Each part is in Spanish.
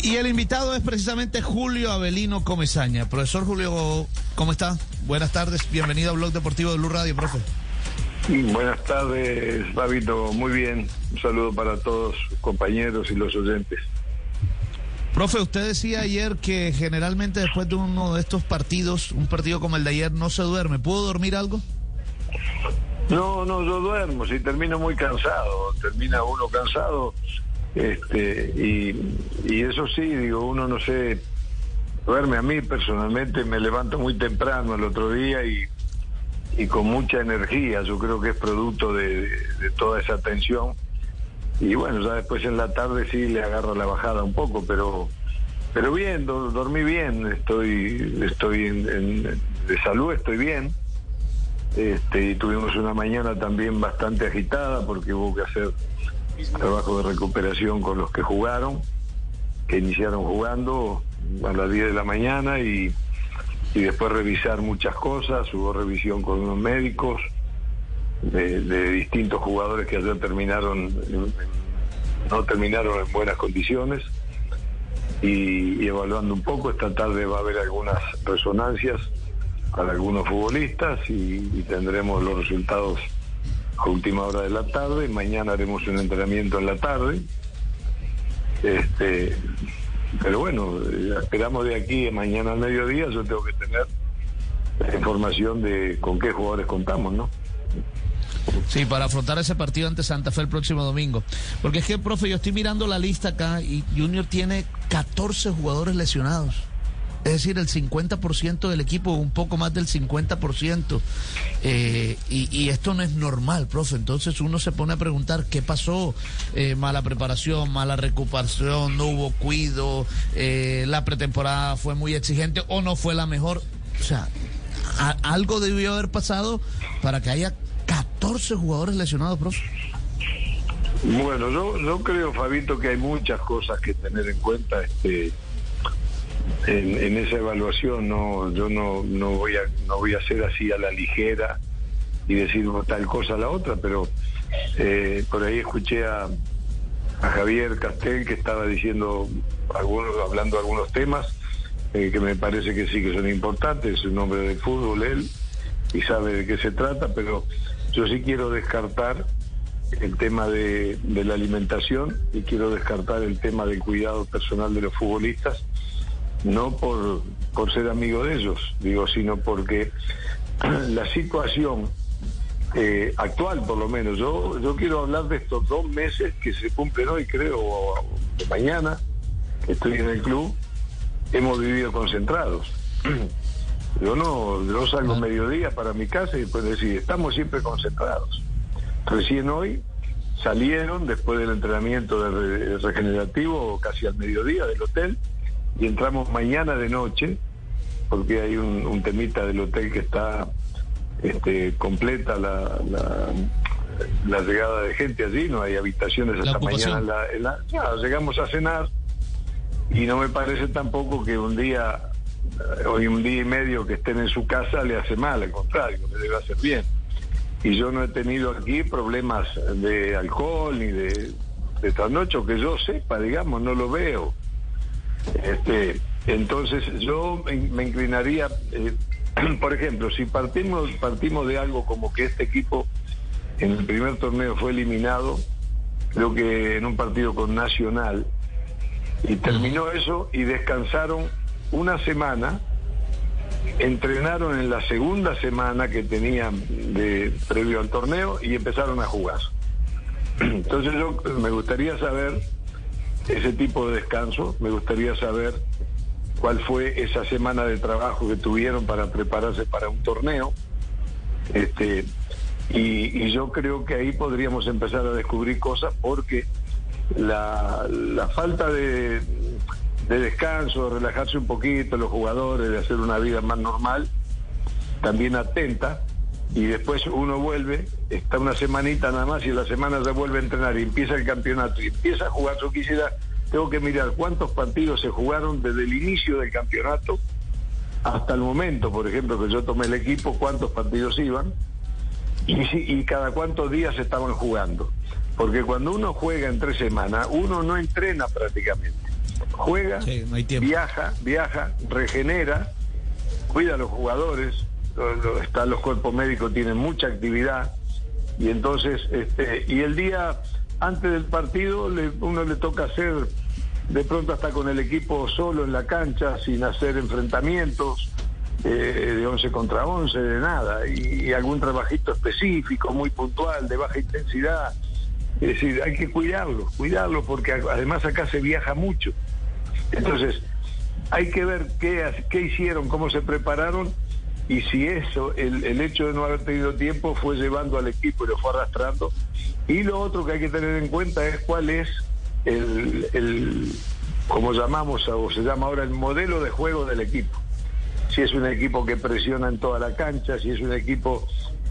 Y el invitado es precisamente Julio Avelino Comezaña. Profesor Julio, ¿cómo está? Buenas tardes, bienvenido a Blog Deportivo de Blue Radio, profe. Buenas tardes, Babito, muy bien. Un saludo para todos compañeros y los oyentes. Profe, usted decía ayer que generalmente después de uno de estos partidos, un partido como el de ayer, no se duerme. ¿Pudo dormir algo? No, no, yo duermo, si termino muy cansado, termina uno cansado, este, y, eso sí, digo, uno no sé, duerme a mí personalmente, me levanto muy temprano el otro día y, y con mucha energía, yo creo que es producto de, toda esa tensión. Y bueno, ya después en la tarde sí le agarro la bajada un poco, pero pero bien, dormí bien, estoy estoy en, de salud, estoy bien. Este, y tuvimos una mañana también bastante agitada porque hubo que hacer trabajo de recuperación con los que jugaron, que iniciaron jugando a las 10 de la mañana y, después revisar muchas cosas, hubo revisión con unos médicos de, distintos jugadores que ayer terminaron, no terminaron en buenas condiciones. Y, y, evaluando un poco. Esta tarde va a haber algunas resonancias para algunos futbolistas y, tendremos los resultados a última hora de la tarde. Mañana haremos un entrenamiento en la tarde. Este, pero bueno, esperamos de aquí a mañana al mediodía. Yo tengo que tener información de con qué jugadores contamos, ¿no? Sí, para afrontar ese partido ante Santa Fe el próximo domingo. Porque es que, profe, yo estoy mirando la lista acá y Junior tiene 14 jugadores lesionados es decir, el 50% del equipo, un poco más del 50%. Eh, y, esto no es normal, profe. Entonces uno se pone a preguntar qué pasó. Eh, mala preparación, mala recuperación, no hubo cuido, eh, la pretemporada fue muy exigente o no fue la mejor. O sea, algo debió haber pasado para que haya 14 jugadores lesionados, profe. Bueno, yo, yo creo, Fabito, que hay muchas cosas que tener en cuenta. este en, esa evaluación no yo no, no voy a no voy a hacer así a la ligera y decir tal cosa a la otra pero eh, por ahí escuché a, a Javier Castel que estaba diciendo algunos hablando algunos temas eh, que me parece que sí que son importantes es un hombre de fútbol él y sabe de qué se trata pero yo sí quiero descartar el tema de la alimentación y quiero descartar el tema del cuidado personal de los futbolistas no por, por ser amigo de ellos, digo, sino porque la situación eh, actual, por lo menos, yo, yo quiero hablar de estos dos meses que se cumplen hoy, creo, o, mañana, que estoy en el club, hemos vivido concentrados. Yo no, yo salgo mediodía para mi casa y después decir, estamos siempre concentrados. Recién hoy salieron, después del entrenamiento de regenerativo, casi al mediodía del hotel, y entramos mañana de noche, porque hay un, temita del hotel que está este, completa la, la, llegada de gente allí, no hay habitaciones hasta mañana. En la, llegamos a cenar y no me parece tampoco que un día, hoy un día y medio que estén en su casa le hace mal, al contrario, le debe hacer bien. Y yo no he tenido aquí problemas de alcohol ni de, de trasnocho que yo sepa, digamos, no lo veo. Este, entonces yo me, inclinaría, eh, por ejemplo, si partimos, partimos de algo como que este equipo en el primer torneo fue eliminado, creo que en un partido con Nacional, y terminó eso y descansaron una semana, entrenaron en la segunda semana que tenían de previo al torneo y empezaron a jugar. Entonces yo me gustaría saber ese tipo de descanso. Me gustaría saber cuál fue esa semana de trabajo que tuvieron para prepararse para un torneo. Este, y, yo creo que ahí podríamos empezar a descubrir cosas porque la, falta de descanso, de relajarse un poquito los jugadores, de hacer una vida más normal, también atenta y después uno vuelve, está una semanita nada más y en la semana se vuelve a entrenar y empieza el campeonato y empieza a jugar. Yo quisiera, tengo que mirar cuántos partidos se jugaron desde el inicio del campeonato hasta el momento, por ejemplo, que yo tomé el equipo, cuántos partidos iban y, y cada cuántos días estaban jugando. Porque cuando uno juega en tres semanas, uno no entrena prácticamente. juega, viaja, viaja, regenera, cuida a los jugadores, están los cuerpos médicos tienen mucha actividad. Y entonces este y el día antes del partido le, uno le toca hacer de pronto hasta con el equipo solo en la cancha sin hacer enfrentamientos eh, de 11 contra 11 de nada. Y, algún trabajito específico muy puntual de baja intensidad. Es decir hay que cuidarlo cuidarlo porque además acá se viaja mucho. Entonces hay que ver qué, qué hicieron cómo se prepararon y si eso, el, el, hecho de no haber tenido tiempo fue llevando al equipo y lo fue arrastrando. Y lo otro que hay que tener en cuenta es cuál es el, el como llamamos o se llama ahora el modelo de juego del equipo. Si es un equipo que presiona en toda la cancha, si es un equipo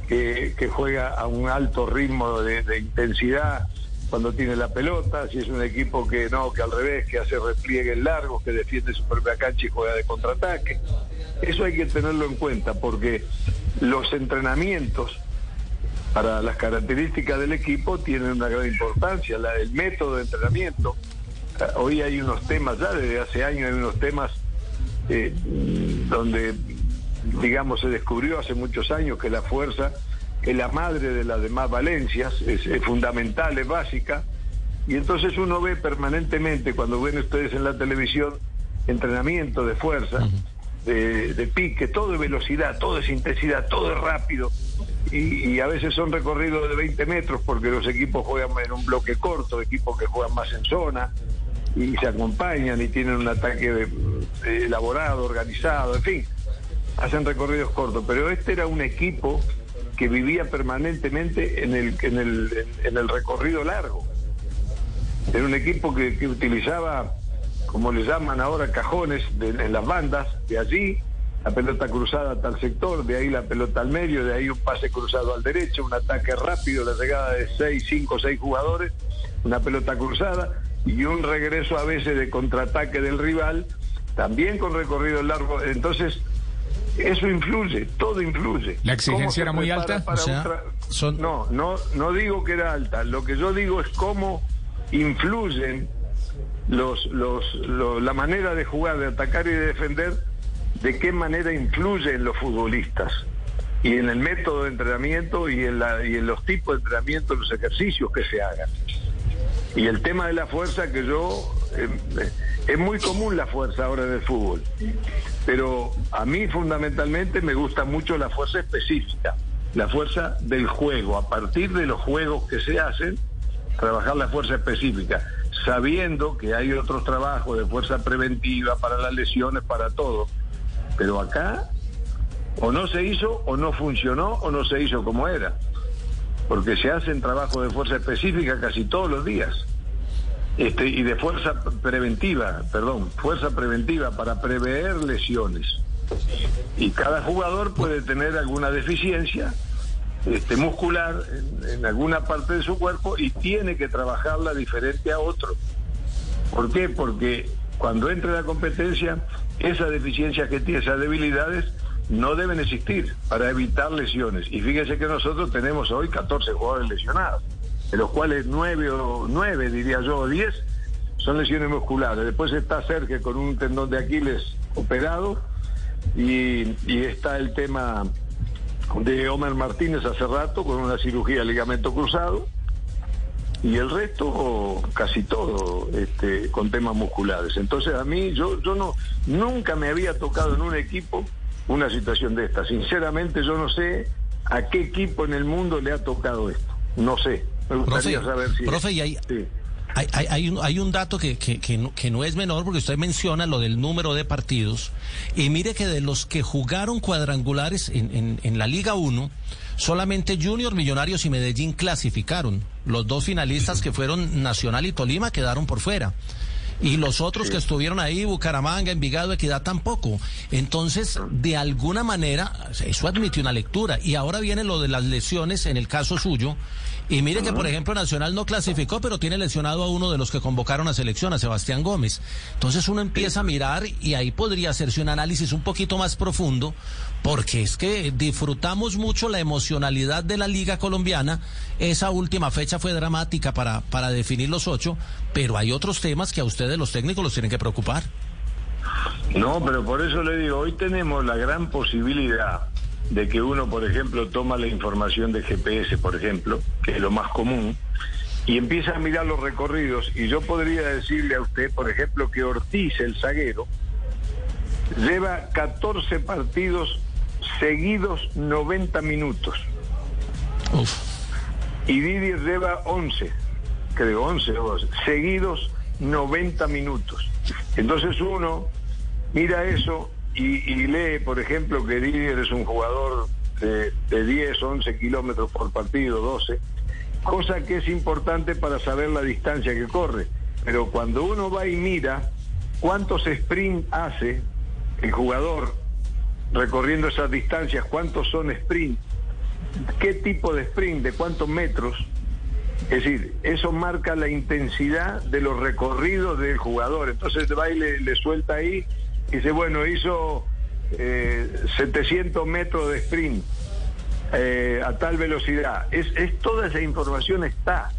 que, que juega a un alto ritmo de, de intensidad, cuando tiene la pelota, si es un equipo que no, que al revés, que hace repliegues largos, que defiende su propia cancha y juega de contraataque. Eso hay que tenerlo en cuenta porque los entrenamientos para las características del equipo tienen una gran importancia. La, método de entrenamiento, hoy hay unos temas, ya desde hace años hay unos temas eh, donde, digamos, se descubrió hace muchos años que la fuerza es la madre de las demás valencias, es, fundamental, es básica. Y entonces uno ve permanentemente, cuando ven ustedes en la televisión, entrenamiento de fuerza, de, pique, todo es velocidad, todo es intensidad, todo es rápido. Y, a veces son recorridos de 20 metros porque los equipos juegan en un bloque corto, equipos que juegan más en zona y se acompañan y tienen un ataque elaborado, organizado, en fin, hacen recorridos cortos. Pero este era un equipo que vivía permanentemente en el, en el, en el recorrido largo. Era un equipo que, utilizaba, como le llaman ahora, cajones en las bandas, de allí la pelota cruzada a tal sector, de ahí la pelota al medio, de ahí un pase cruzado al derecho, un ataque rápido, la llegada de seis, cinco, seis jugadores, una pelota cruzada y un regreso a veces de contraataque del rival, también con recorrido largo. Entonces, eso influye, todo influye. ¿La exigencia era muy alta? No, no, no digo que era alta. Lo que yo digo es cómo influyen los, los, la manera de jugar, de atacar y de defender, de qué manera influyen los futbolistas y en el método de entrenamiento y en, la, y en los tipos de entrenamiento, los ejercicios que se hagan. Y el tema de la fuerza que yo... Eh, eh, es muy común la fuerza ahora en el fútbol pero a mí fundamentalmente me gusta mucho la fuerza específica, la fuerza del juego, a partir de los juegos que se hacen, trabajar la fuerza específica, sabiendo que hay otros trabajos de fuerza preventiva para las lesiones, para todo, pero acá o no se hizo o no funcionó o no se hizo como era, porque se hacen trabajos de fuerza específica casi todos los días. Este, y de fuerza preventiva, perdón, fuerza preventiva para prever lesiones. Y cada jugador puede tener alguna deficiencia este, muscular en, alguna parte de su cuerpo y tiene que trabajarla diferente a otro. ¿Por qué? Porque cuando entre la competencia, esas deficiencias que tiene, esas debilidades, no deben existir para evitar lesiones. Y fíjese que nosotros tenemos hoy 14 jugadores lesionados de los cuales nueve o nueve, diría yo, o diez, son lesiones musculares. Después está Sergio con un tendón de Aquiles operado y, está el tema de Omer Martínez hace rato con una cirugía de ligamento cruzado y el resto casi todo este, con temas musculares. Entonces a mí yo yo no nunca me había tocado en un equipo una situación de esta. Sinceramente yo no sé a qué equipo en el mundo le ha tocado esto. No sé profe, y hay, hay, un, hay un dato que, que, no, es menor porque usted menciona lo del número de partidos y mire que de los que jugaron cuadrangulares en, en, la Liga 1, solamente Junior, Millonarios y Medellín clasificaron. Los dos finalistas que fueron Nacional y Tolima quedaron por fuera. Y los otros que estuvieron ahí, Bucaramanga, Envigado, Equidad, tampoco. Entonces, de alguna manera, eso admite una lectura. Y ahora viene lo de las lesiones, en el caso suyo, y mire que, por ejemplo, Nacional no clasificó, pero tiene lesionado a uno de los que convocaron a selección, a Sebastián Gómez. Entonces uno empieza a mirar y ahí podría hacerse un análisis un poquito más profundo, porque es que disfrutamos mucho la emocionalidad de la Liga Colombiana. Esa última fecha fue dramática para, para definir los ocho, pero hay otros temas que a usted ustedes los técnicos los tienen que preocupar. No, pero por eso le digo, hoy tenemos la gran posibilidad de que uno, por ejemplo, toma la información de GPS, por ejemplo, que es lo más común, y empieza a mirar los recorridos. Y yo podría decirle a usted, por ejemplo, que Ortiz, el zaguero, lleva 14 partidos seguidos 90 minutos. Y Didier lleva 11, creo 11 seguidos 90 minutos. Entonces uno mira eso y, lee, por ejemplo, que Didier es un jugador de, de 10, 11 kilómetros por partido, 12, cosa que es importante para saber la distancia que corre. Pero cuando uno va y mira cuántos sprint hace el jugador recorriendo esas distancias, cuántos son sprint, qué tipo de sprint, de cuántos metros, es decir, eso marca la intensidad de los recorridos del jugador. Entonces va y le suelta ahí Dice, bueno, hizo 700 eh, metros de sprint eh, a tal velocidad. Es, es, toda esa información está.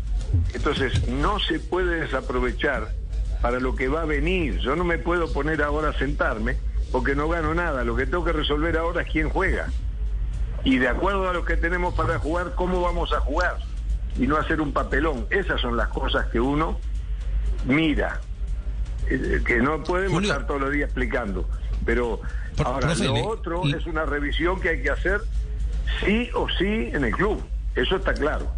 Entonces, no se puede desaprovechar para lo que va a venir. Yo no me puedo poner ahora a sentarme porque no gano nada. Lo que tengo que resolver ahora es quién juega. Y de acuerdo a lo que tenemos para jugar, cómo vamos a jugar. Y no hacer un papelón. Esas son las cosas que uno mira. Eh, que no podemos estar todos los días explicando. Pero ahora lo otro es una revisión que hay que hacer sí o sí en el club. Eso está claro.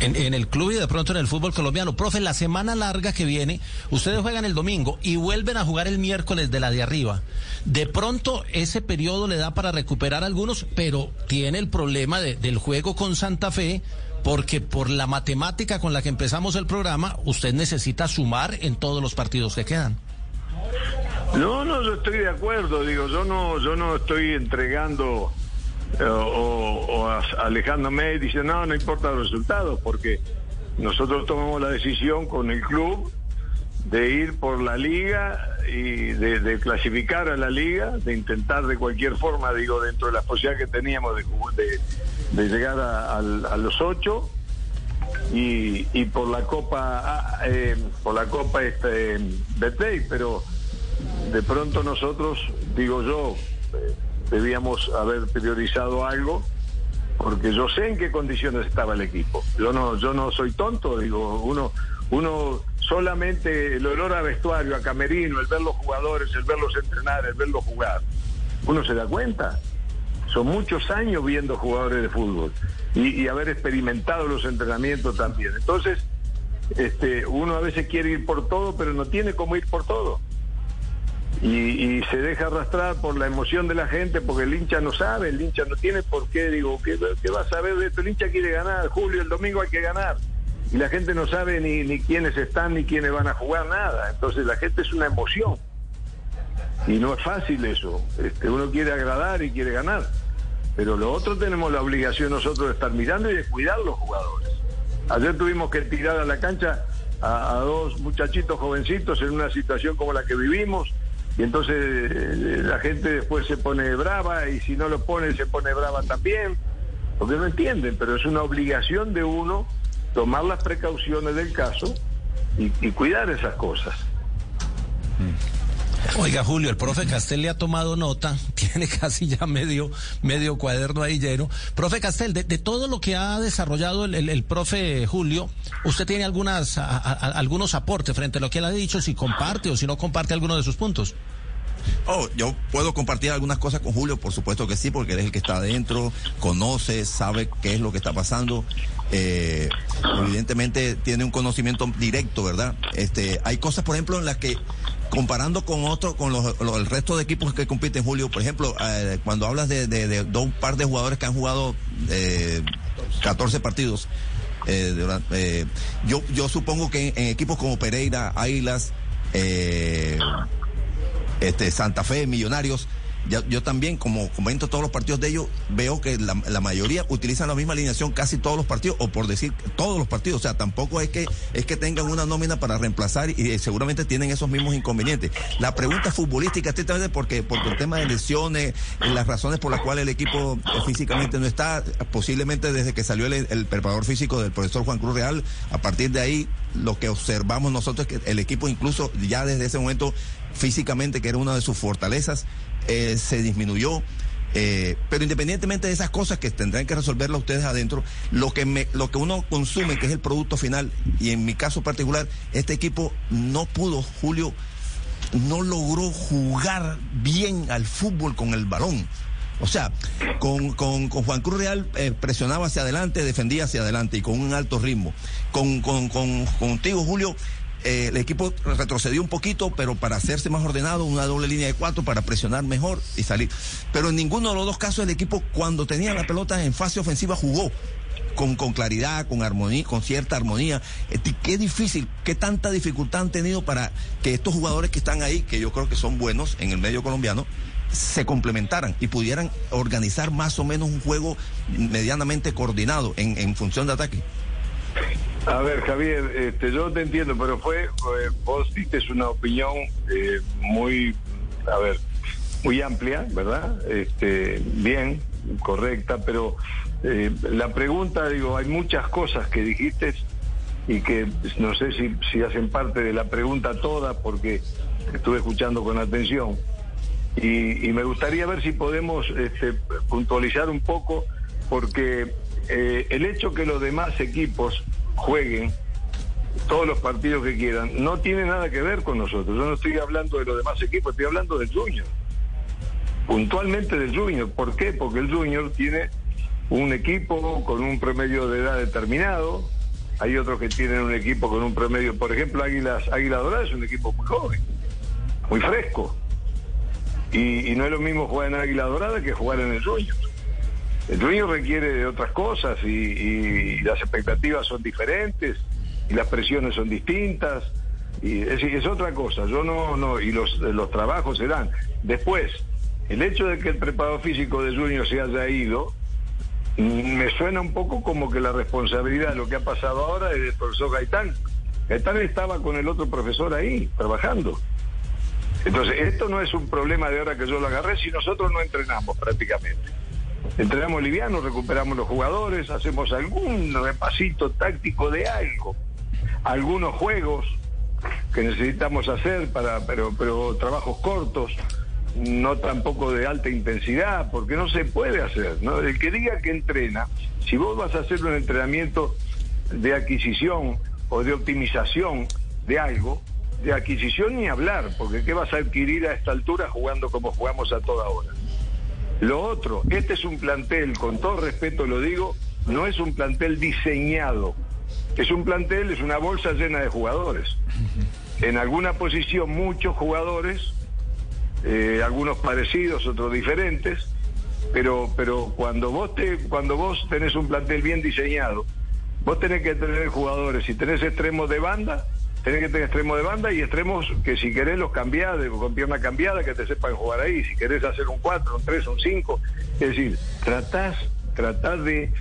En, el club y de pronto en el fútbol colombiano. Profe, la semana larga que viene, ustedes juegan el domingo y vuelven a jugar el miércoles de la de arriba. De pronto ese periodo le da para recuperar algunos, pero tiene el problema del juego con Santa Fe porque por la matemática con la que empezamos el programa, usted necesita sumar en todos los partidos que quedan. No, no, yo estoy de acuerdo, digo, yo no, yo no estoy entregando eh, o, alejándome y no, no importa los resultados, porque nosotros tomamos la decisión con el club de ir por la liga y de, clasificar a la liga, de intentar de cualquier forma, digo, dentro de las posibilidades que teníamos de, de, de llegar a, los ocho. Y, por la copa ah, eh, por la copa este Betplay pero de pronto nosotros digo yo eh, debíamos haber priorizado algo porque yo sé en qué condiciones estaba el equipo yo no yo no soy tonto digo uno uno solamente el olor a vestuario a camerino el ver los jugadores el verlos entrenar el verlos jugar uno se da cuenta son muchos años viendo jugadores de fútbol y, haber experimentado los entrenamientos también. Entonces, este, uno a veces quiere ir por todo, pero no tiene cómo ir por todo. Y, se deja arrastrar por la emoción de la gente porque el hincha no sabe, el hincha no tiene por qué, digo, ¿qué, va a saber de esto? El hincha quiere ganar, Julio, el domingo hay que ganar. Y la gente no sabe ni, ni quiénes están ni quiénes van a jugar nada. Entonces la gente es una emoción. Y no es fácil eso. Este, uno quiere agradar y quiere ganar. Pero lo otro tenemos la obligación nosotros de estar mirando y de cuidar los jugadores. Ayer tuvimos que tirar a la cancha a, dos muchachitos jovencitos en una situación como la que vivimos y entonces eh, la gente después se pone brava y si no lo pone se pone brava también, porque no entienden, pero es una obligación de uno tomar las precauciones del caso y, cuidar esas cosas. Mm. Oiga, Julio, el profe Castel le ha tomado nota, tiene casi ya medio, medio cuaderno ahí lleno. Profe Castel, de, todo lo que ha desarrollado el, profe Julio, ¿usted tiene algunas, algunos aportes frente a lo que él ha dicho, si comparte o si no comparte alguno de sus puntos? Oh, yo puedo compartir algunas cosas con Julio, por supuesto que sí, porque él es el que está adentro, conoce, sabe qué es lo que está pasando. Eh, evidentemente tiene un conocimiento directo, ¿verdad? Este, hay cosas, por ejemplo, en las que comparando con otro, con los, el resto de equipos que compiten, Julio, por ejemplo, eh, cuando hablas de, dos par de jugadores que han jugado eh, 14 partidos, eh, yo, yo supongo que en, equipos como Pereira, Águilas, este, Santa Fe, Millonarios, yo, también, como comento todos los partidos de ellos, veo que la, mayoría utilizan la misma alineación casi todos los partidos, o por decir todos los partidos. O sea, tampoco es que, es que tengan una nómina para reemplazar y, eh, seguramente tienen esos mismos inconvenientes. La pregunta futbolística, estrictamente porque, porque el tema de lesiones, eh, las razones por las cuales el equipo eh, físicamente no está, posiblemente desde que salió el, preparador físico del profesor Juan Cruz Real, a partir de ahí lo que observamos nosotros es que el equipo incluso ya desde ese momento físicamente, que era una de sus fortalezas, eh, se disminuyó. Eh, pero independientemente de esas cosas que tendrán que resolverlo ustedes adentro, lo que, me, lo que uno consume, que es el producto final, y en mi caso particular, este equipo no pudo, Julio, no logró jugar bien al fútbol con el balón. O sea, con, con, con Juan Cruz Real eh, presionaba hacia adelante, defendía hacia adelante y con un alto ritmo. Con, con, con, contigo, Julio, eh, el equipo retrocedió un poquito, pero para hacerse más ordenado, una doble línea de cuatro para presionar mejor y salir. Pero en ninguno de los dos casos el equipo, cuando tenía la pelota en fase ofensiva, jugó. Con, claridad, con armonía, con cierta armonía. Este, qué difícil, qué tanta dificultad han tenido para que estos jugadores que están ahí, que yo creo que son buenos en el medio colombiano, se complementaran y pudieran organizar más o menos un juego medianamente coordinado en función de ataque. A ver, Javier, este, yo te entiendo, pero fue, vos diste una opinión eh, muy, a ver, muy amplia, ¿verdad? Este, bien, correcta, pero eh, la pregunta, digo, hay muchas cosas que dijiste y que no sé si, si hacen parte de la pregunta toda porque estuve escuchando con atención. Y, me gustaría ver si podemos este, puntualizar un poco, porque eh, el hecho que los demás equipos jueguen todos los partidos que quieran no tiene nada que ver con nosotros. Yo no estoy hablando de los demás equipos, estoy hablando del Junior. Puntualmente del Junior. ¿Por qué? Porque el Junior tiene un equipo con un promedio de edad determinado. Hay otros que tienen un equipo con un promedio, por ejemplo, Águilas, Águila Dorada es un equipo muy joven, muy fresco. Y, no es lo mismo jugar en Águila Dorada que jugar en el Junior. El Junior requiere de otras cosas y, las expectativas son diferentes y las presiones son distintas. Y es, es otra cosa. Yo no, no, y los, los trabajos se dan. Después, el hecho de que el preparado físico de Junior se haya ido, me suena un poco como que la responsabilidad de lo que ha pasado ahora es del profesor Gaitán. Gaitán estaba con el otro profesor ahí, trabajando. Entonces, esto no es un problema de ahora que yo lo agarré si nosotros no entrenamos prácticamente. Entrenamos liviano, recuperamos los jugadores, hacemos algún repasito táctico de algo, algunos juegos que necesitamos hacer para, pero, pero trabajos cortos, no tampoco de alta intensidad, porque no se puede hacer, ¿no? El que diga que entrena, si vos vas a hacer un entrenamiento de adquisición o de optimización de algo, de adquisición ni hablar, porque ¿qué vas a adquirir a esta altura jugando como jugamos a toda hora? Lo otro, este es un plantel, con todo respeto lo digo, no es un plantel diseñado. Es un plantel, es una bolsa llena de jugadores. En alguna posición muchos jugadores, eh, algunos parecidos, otros diferentes, pero, pero cuando vos te, cuando vos tenés un plantel bien diseñado, vos tenés que tener jugadores, si tenés extremos de banda, tenés que tener extremos de banda y extremos que si querés los cambiás, con pierna cambiada, que te sepan jugar ahí. Si querés hacer un 4, un 3, un 5. Es decir, tratás, tratás de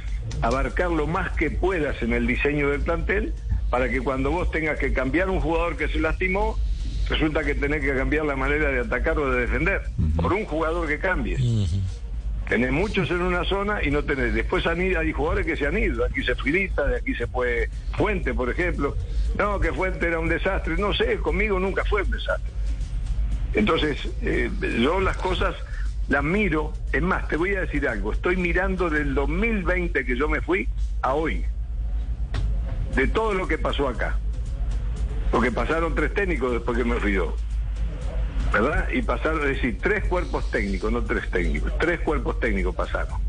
abarcar lo más que puedas en el diseño del plantel para que cuando vos tengas que cambiar un jugador que se lastimó, resulta que tenés que cambiar la manera de atacar o de defender. Por un jugador que cambies. Tenés muchos en una zona y no tenés. Después han ido, hay jugadores que se han ido. Aquí se Fidita, de aquí se fue Fuente, por ejemplo. No, que Fuente era un desastre. No sé, conmigo nunca fue un desastre. Entonces, eh, yo las cosas las miro. Es más, te voy a decir algo. Estoy mirando del 2020 que yo me fui a hoy. De todo lo que pasó acá. Porque pasaron tres técnicos después que me fui yo. ¿Verdad? Y pasaron, es decir, tres cuerpos técnicos, no tres técnicos, tres cuerpos técnicos pasaron.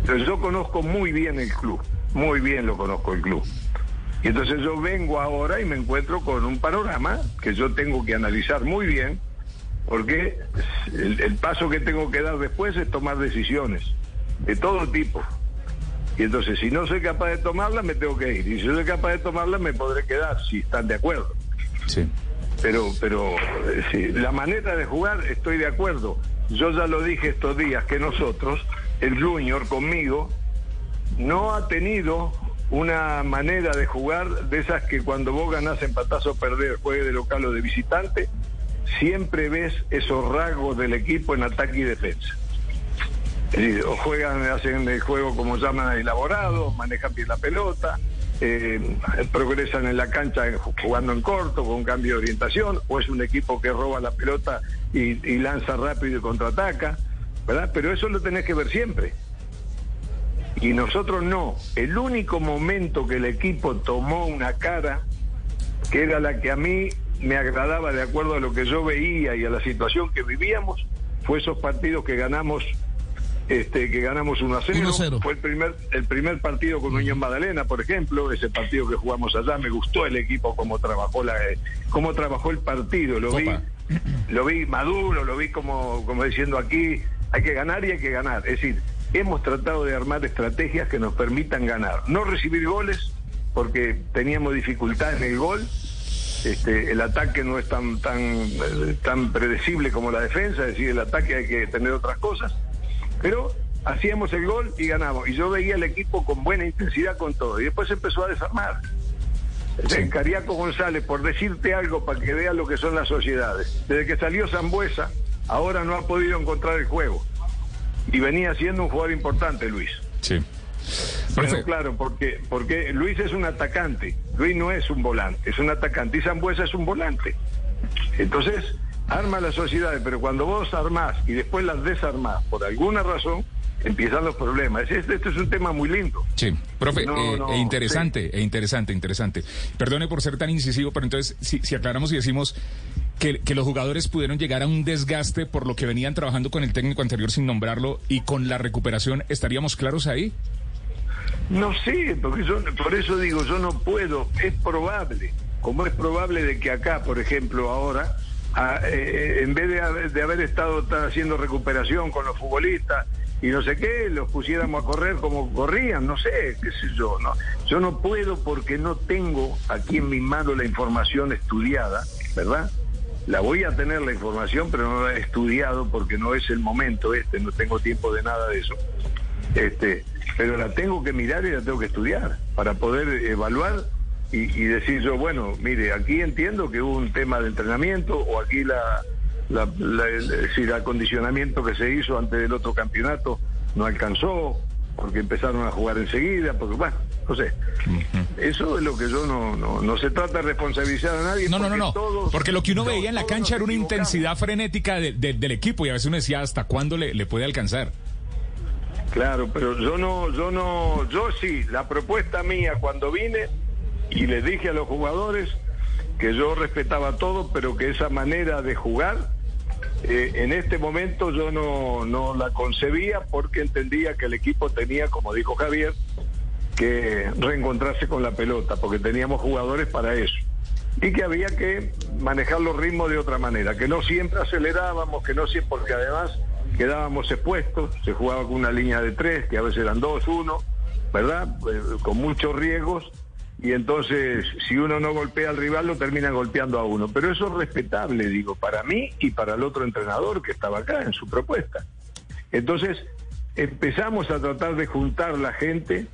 Entonces yo conozco muy bien el club, muy bien lo conozco el club. Y entonces yo vengo ahora y me encuentro con un panorama que yo tengo que analizar muy bien, porque el, paso que tengo que dar después es tomar decisiones de todo tipo. Y entonces si no soy capaz de tomarlas, me tengo que ir. Y si soy capaz de tomarlas, me podré quedar, si están de acuerdo. Sí pero, pero eh, sí, la manera de jugar estoy de acuerdo. yo ya lo dije estos días, que nosotros, el Junior conmigo, no ha tenido una manera de jugar de esas que cuando vos ganás empatás o perdés, juegue de local o de visitante, siempre ves esos rasgos del equipo en ataque y defensa. o juegan, hacen el juego como llaman elaborado, manejan bien la pelota, eh, progresan en la cancha jugando en corto, con un cambio de orientación, o es un equipo que roba la pelota y, lanza rápido y contraataca, ¿verdad? Pero eso lo tenés que ver siempre y nosotros no. El único momento que el equipo tomó una cara, que era la que a mí me agradaba de acuerdo a lo que yo veía y a la situación que vivíamos, fue esos partidos que ganamos este, que ganamos 1 a 0. Fue el primer, el primer partido con Unión Magdalena, por ejemplo, ese partido que jugamos allá, me gustó el equipo, cómo trabajó la, cómo trabajó el partido, lo vi, lo vi maduro, lo vi como, como diciendo aquí, hay que ganar y hay que ganar. Es decir, hemos tratado de armar estrategias que nos permitan ganar. No recibir goles, porque teníamos dificultad en el gol. Este, el ataque no es tan, tan, eh, tan predecible como la defensa, es decir, el ataque hay que tener otras cosas. Pero hacíamos el gol y ganamos. Y yo veía el equipo con buena intensidad con todo. Y después empezó a desarmar. Cariaco González, por decirte algo para que veas lo que son las sociedades. Desde que salió Zambuesa, ahora no ha podido encontrar el juego y venía siendo un jugador importante, Luis. Sí. Pero claro, porque, porque Luis es un atacante, Luis no es un volante, es un atacante y Zambuesa es un volante. Entonces, arma las sociedades, pero cuando vos armás y después las desarmás por alguna razón, empiezan los problemas. Este, este es un tema muy lindo. Sí, profe, eh, e interesante, e interesante, interesante. Perdone por ser tan incisivo, pero entonces, si, si aclaramos y decimos que, los jugadores pudieron llegar a un desgaste por lo que venían trabajando con el técnico anterior sin nombrarlo y con la recuperación, ¿estaríamos claros ahí? No sé, porque yo, por eso digo, yo no puedo, es probable, como es probable de que acá, por ejemplo, ahora, eh, en vez de de haber estado haciendo recuperación con los futbolistas y no sé qué, los pusiéramos a correr como corrían, no sé, qué sé yo, no. Yo no puedo porque no tengo aquí en mi mano la información estudiada, ¿verdad? La voy a tener la información, pero no la he estudiado porque no es el momento este, no tengo tiempo de nada de eso. Este, pero la tengo que mirar y la tengo que estudiar para poder evaluar y, decir yo, bueno, mire, aquí entiendo que hubo un tema de entrenamiento o aquí la, la, el acondicionamiento que se hizo antes del otro campeonato no alcanzó porque empezaron a jugar enseguida, porque bueno, no sé. Eso es lo que yo no, no, no se trata de responsabilizar a nadie. No, no, no, no. porque lo que uno veía en la cancha era una intensidad frenética del equipo y a veces uno decía hasta cuándo le, le puede alcanzar. Claro, pero yo no, yo no, yo sí, la propuesta mía cuando vine y le dije a los jugadores que yo respetaba todo, pero que esa manera de jugar eh, en este momento yo no, no la concebía porque entendía que el equipo tenía, como dijo Javier, que reencontrarse con la pelota, porque teníamos jugadores para eso. Y que había que manejar los ritmos de otra manera, que no siempre acelerábamos, que no siempre, porque además quedábamos expuestos, se jugaba con una línea de tres, que a veces eran dos, uno, ¿verdad? Eh, con muchos riesgos y entonces si uno no golpea al rival lo termina golpeando a uno. Pero eso es respetable, digo, para mí y para el otro entrenador que estaba acá en su propuesta. Entonces empezamos a tratar de juntar la gente,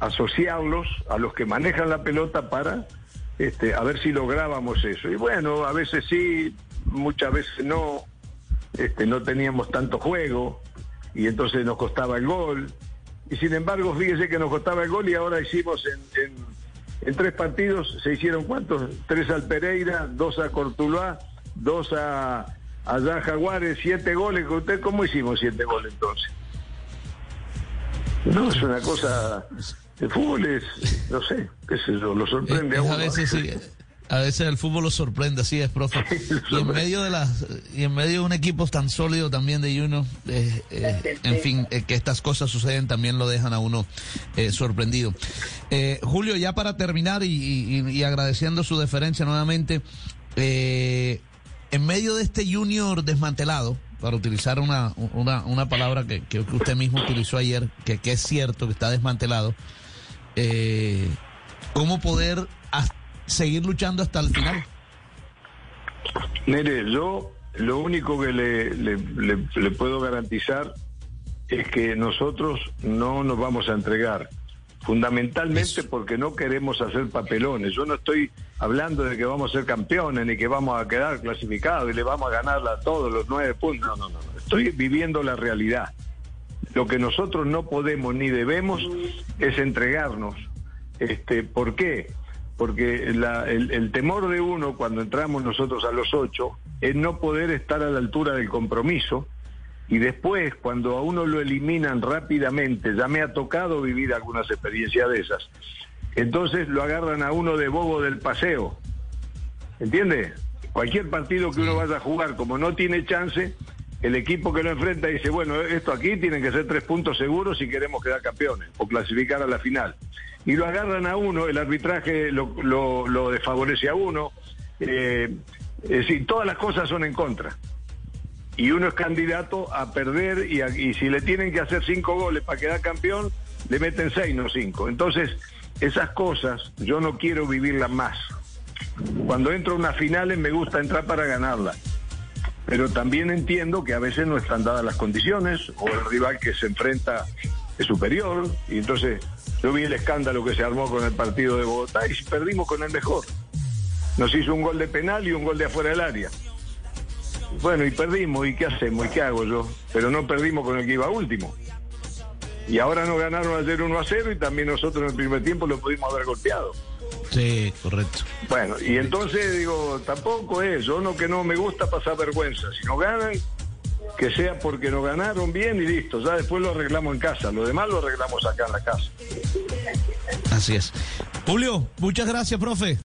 asociarlos a los que manejan la pelota para este, a ver si lográbamos eso. Y bueno, a veces sí, muchas veces no, este, no teníamos tanto juego y entonces nos costaba el gol. Y sin embargo, fíjese que nos costaba el gol y ahora hicimos en en tres partidos se hicieron cuántos? Tres al Pereira, dos a Cortuluá, dos a allá Jaguares, siete goles. ¿Usted cómo hicimos siete goles entonces? No, es una cosa. El fútbol es, no sé, qué sé yo, lo sorprende a uno. A veces sí. A veces el fútbol lo sorprende, así es, profe. Y en medio de las, y en medio de un equipo tan sólido también de uno, eh, eh, en fin, eh, que estas cosas suceden también lo dejan a uno sorprendido. Julio, ya para terminar y, agradeciendo su deferencia nuevamente, en medio de este junior desmantelado, para utilizar una, una, una palabra que, que, usted mismo utilizó ayer, que, que es cierto que está desmantelado, ¿cómo poder seguir luchando hasta el final? Mire, yo lo único que le, le, puedo garantizar es que nosotros no nos vamos a entregar fundamentalmente porque no queremos hacer papelones. Yo no estoy hablando de que vamos a ser campeones ni que vamos a quedar clasificados y le vamos a ganar a todos los nueve puntos. No, no, no. Estoy viviendo la realidad. Lo que nosotros no podemos ni debemos es entregarnos. Este, ¿Por qué? Porque el, temor de uno cuando entramos nosotros a los ocho es no poder estar a la altura del compromiso y después cuando a uno lo eliminan rápidamente, ya me ha tocado vivir algunas experiencias de esas, entonces lo agarran a uno de bobo del paseo. ¿Entiende? Cualquier partido que uno vaya a jugar, como no tiene chance, el equipo que lo enfrenta dice, bueno, esto aquí tienen que ser tres puntos seguros si queremos quedar campeones o clasificar a la final. Y lo agarran a uno, el arbitraje lo, lo, desfavorece a uno, eh, es decir, todas las cosas son en contra. Y uno es candidato a perder y, y si le tienen que hacer cinco goles para quedar campeón, le meten seis, no cinco. Entonces, esas cosas yo no quiero vivirlas más. Cuando entro a unas finales me gusta entrar para ganarlas pero también entiendo que a veces no están dadas las condiciones o el rival que se enfrenta es superior y entonces yo vi el escándalo que se armó con el partido de Bogotá y perdimos con el mejor. Nos hizo un gol de penal y un gol de afuera del área. Bueno, y perdimos, ¿y qué hacemos? ¿Y qué hago yo? Pero no perdimos con el que iba último. Y ahora nos ganaron ayer 1 a 0 y también nosotros en el primer tiempo lo pudimos haber golpeado. Sí, correcto. Bueno, y entonces digo, tampoco es, yo no que no me gusta pasar vergüenza. Si no ganan, que sea porque no ganaron bien y listo. Ya después lo arreglamos en casa. Lo demás lo arreglamos acá en la casa. Así es. Julio, muchas gracias, profe.